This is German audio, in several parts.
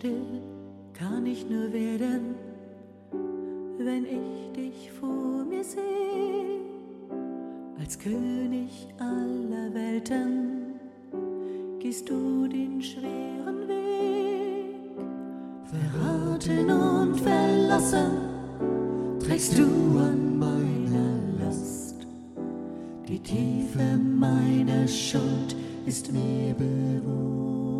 Still kann ich nur werden, wenn ich dich vor mir sehe, als König aller Welten gehst du den schweren Weg. Verraten und verlassen trägst du an meiner Last. Die Tiefe meiner Schuld ist mir bewusst.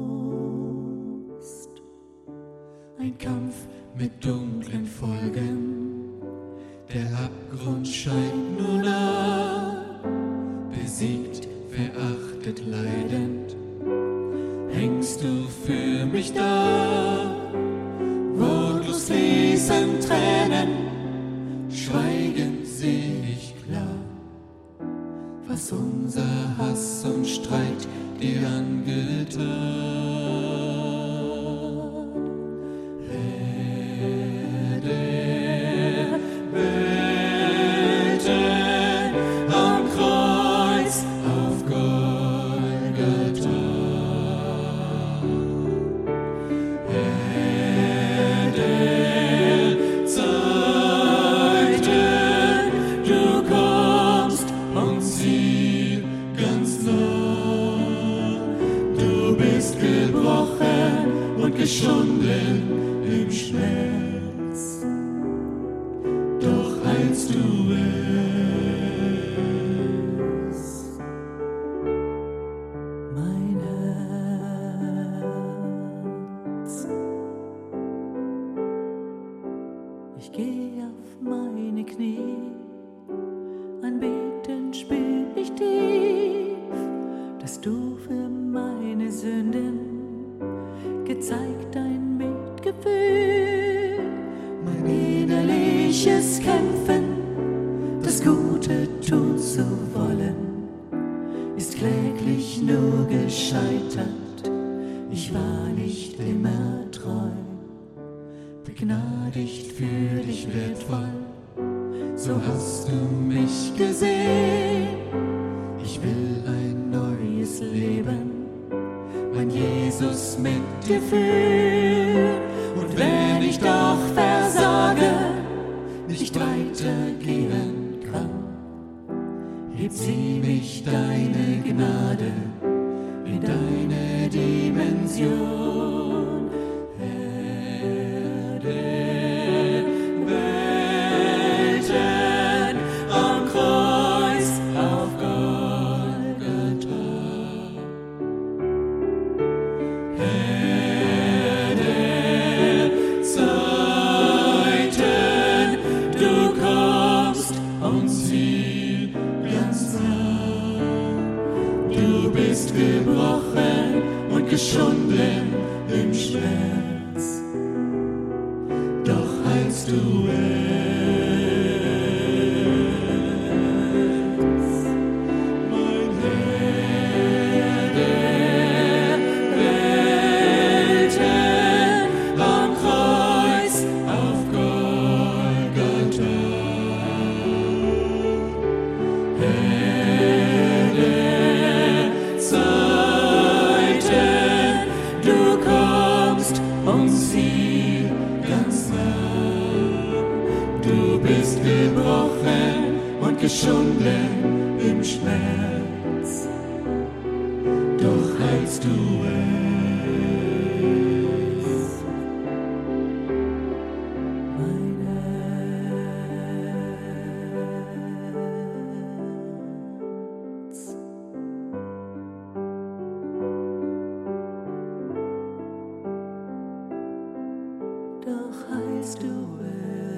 Ein Kampf mit dunklen Folgen, der Abgrund scheint nur nah, besiegt, verachtet, leidend, hängst du für mich da. Wortlos fließen Tränen, schweigend seh ich klar, was unser Hass und Streit dir angetan. Gebrochen und geschunden im Schmerz. Dass du für meine Sünden gezeigt dein Mitgefühl, mein innerliches Kämpfen, das Gute tun zu wollen ist kläglich nur gescheitert. Ich war nicht immer treu, begnadigt für dich wertvoll. So hast du mich gesehen. Ich will neues Leben, mein Jesus mit dir führen. Und wenn ich doch versage, nicht weitergehen kann, hebt sie mich deine Gnade in deine Dimension. Und geschunden im Schmerz, doch heilst du es. geschunden im Schmerz, doch heilst du es. Mein Doch heilst du es.